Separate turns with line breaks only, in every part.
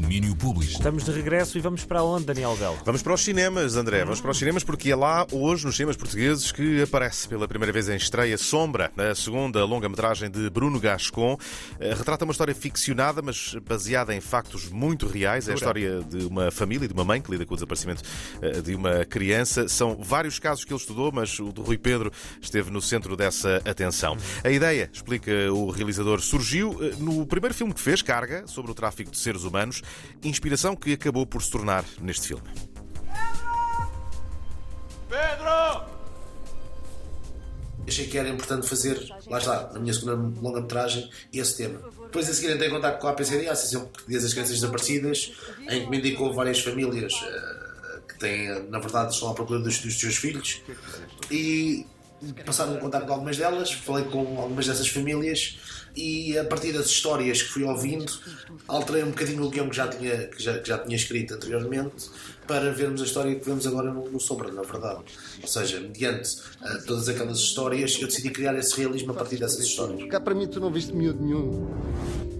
Domínio Público.
Estamos de regresso e vamos para onde, Daniel Belo?
Vamos para os cinemas, André. Vamos para os cinemas porque é lá hoje, nos cinemas portugueses, que aparece pela primeira vez em estreia Sombra, a segunda longa-metragem de Bruno Gascon. Eh, Retrata uma história ficcionada, mas baseada em factos muito reais. É a história de uma família e de uma mãe que lida com o desaparecimento eh, de uma criança. São vários casos que ele estudou, mas o do Rui Pedro esteve no centro dessa atenção. A ideia, explica o realizador, surgiu eh, no primeiro filme que fez, Carga, sobre o tráfico de seres humanos, inspiração que acabou por se tornar neste filme.
Achei que era importante fazer, lá está, na minha segunda longa-metragem, esse tema. Depois a seguir entrei em contato com a APCD, a Associação Portuguesa das Crianças Desaparecidas, em que me indicou várias famílias eh, que têm, na verdade, estão à procura dos, dos seus filhos. E passaram um contato com algumas delas, falei com algumas dessas famílias e a partir das histórias que fui ouvindo, alterei um bocadinho o guião que já tinha, que já, que já tinha escrito anteriormente para vermos a história que vemos agora no, no Sombra, na verdade. Ou seja, mediante uh, todas aquelas histórias, eu decidi criar esse realismo a partir dessas histórias.
Cá para mim tu não viste miúdo nenhum.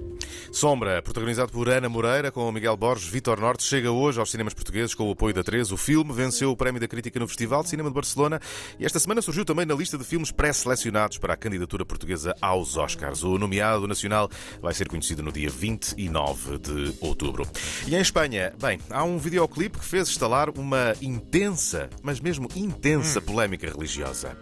Sombra, protagonizado por Ana Moreira com Miguel Borges, Vitor Norte, chega hoje aos cinemas portugueses com o apoio da 3. O filme venceu o Prémio da Crítica no Festival de Cinema de Barcelona e esta semana surgiu também na lista de filmes pré-selecionados para a candidatura portuguesa aos Oscars. O nomeado nacional vai ser conhecido no dia 29 de outubro. E em Espanha, bem, há um videoclipe que fez instalar uma intensa, mas mesmo intensa polémica religiosa.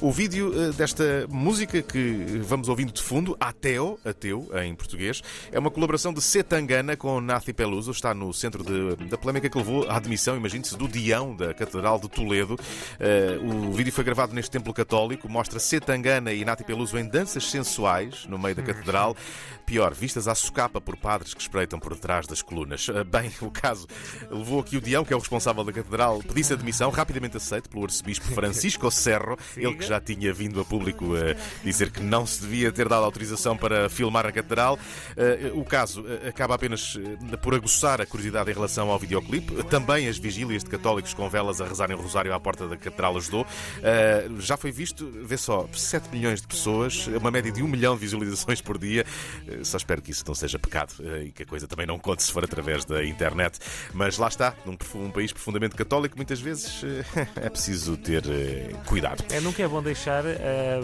O vídeo eh, desta música que vamos ouvindo de fundo, Ateo, Ateu em português, é uma colaboração de Setangana com Nathi Peluso. Está no centro de- da polémica que levou à admissão, imagine-se, do Dião da Catedral de Toledo. Eh, o vídeo foi gravado neste templo católico, mostra Setangana e Nathi Peluso em danças sensuais no meio da catedral. Pior, vistas à socapa por padres que espreitam por detrás das colunas. Eh, Bem, o caso levou aqui o Dião, que é o responsável da catedral, pedisse admissão, rapidamente aceito pelo arcebispo Francisco Serro, ele que já tinha vindo a público a dizer que não se devia ter dado autorização para filmar a catedral. Eh, O caso eh, acaba apenas eh, por aguçar a curiosidade em relação ao videoclipe. Também as vigílias de católicos com velas a rezarem o rosário à porta da catedral ajudou. Eh, Já foi visto, vê só, 7 milhões de pessoas, uma média de 1 milhão de visualizações por dia. Eh, Só espero que isso não seja pecado eh, e que a coisa também não conte se for através da internet. Mas lá está, num um país profundamente católico, muitas vezes eh, é preciso ter eh, cuidado.
É, nunca é bom deixar eh,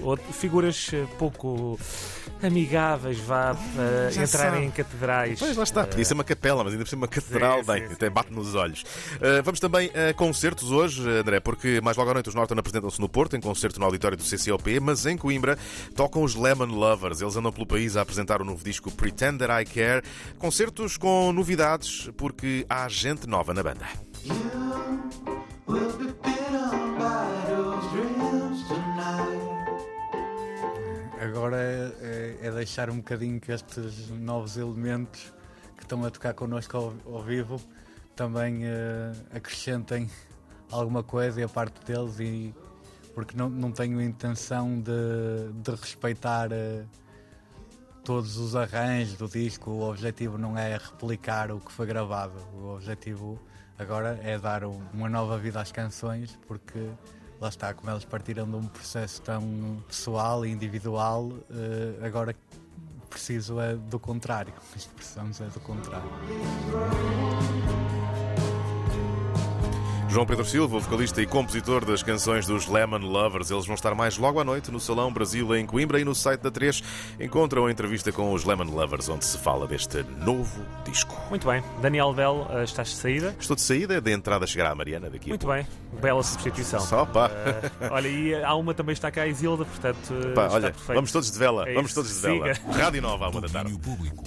outro- figuras eh, pouco amigáveis vá eh,
Já
entrarem
sabe.
em catedrais.
Pois lá está, podia ser uma capela, mas ainda por cima uma catedral,
sim,
bem,
sim.
até bate nos olhos. Uh, vamos também a concertos hoje, André, porque mais logo à noite os Norton apresentam-se no Porto, em concerto no auditório do CCOP, mas em Coimbra tocam os Lemon Lovers. Eles andam pelo país a apresentar o novo disco Pretend That I Care. Concertos com novidades, porque há gente nova na banda.
Agora é, é- é deixar um bocadinho que estes novos elementos que estão a tocar connosco ao, ao vivo também eh, acrescentem alguma coisa e a parte deles e porque não, não tenho intenção de, de respeitar eh, todos os arranjos do disco. O objetivo não é replicar o que foi gravado. O objetivo agora é dar um- uma nova vida às canções, porque lá está, como elas partiram de um processo tão pessoal e individual, eh, agora preciso é do contrário. Precisamos é do contrário.
João Pedro Silva, vocalista e compositor das canções dos Lemon Lovers. Eles vão estar mais logo à noite no Salão Brasil em Coimbra e no site da 3 encontram a entrevista com os Lemon Lovers, onde se fala deste novo disco.
Muito bem. Daniel Belo, eh, estás de saída?
Estou de saída, de entrada chegará a Mariana daqui a
Muito
pouco.
bem. Bela substituição.
Só pá.
Eh, olha, e há uma também está cá, a Isilda, portanto.
Pá,
está
olha,
perfeito.
vamos todos de vela,
É
vamos todos de vela. Rádio Nova à uma da tarde.
Público.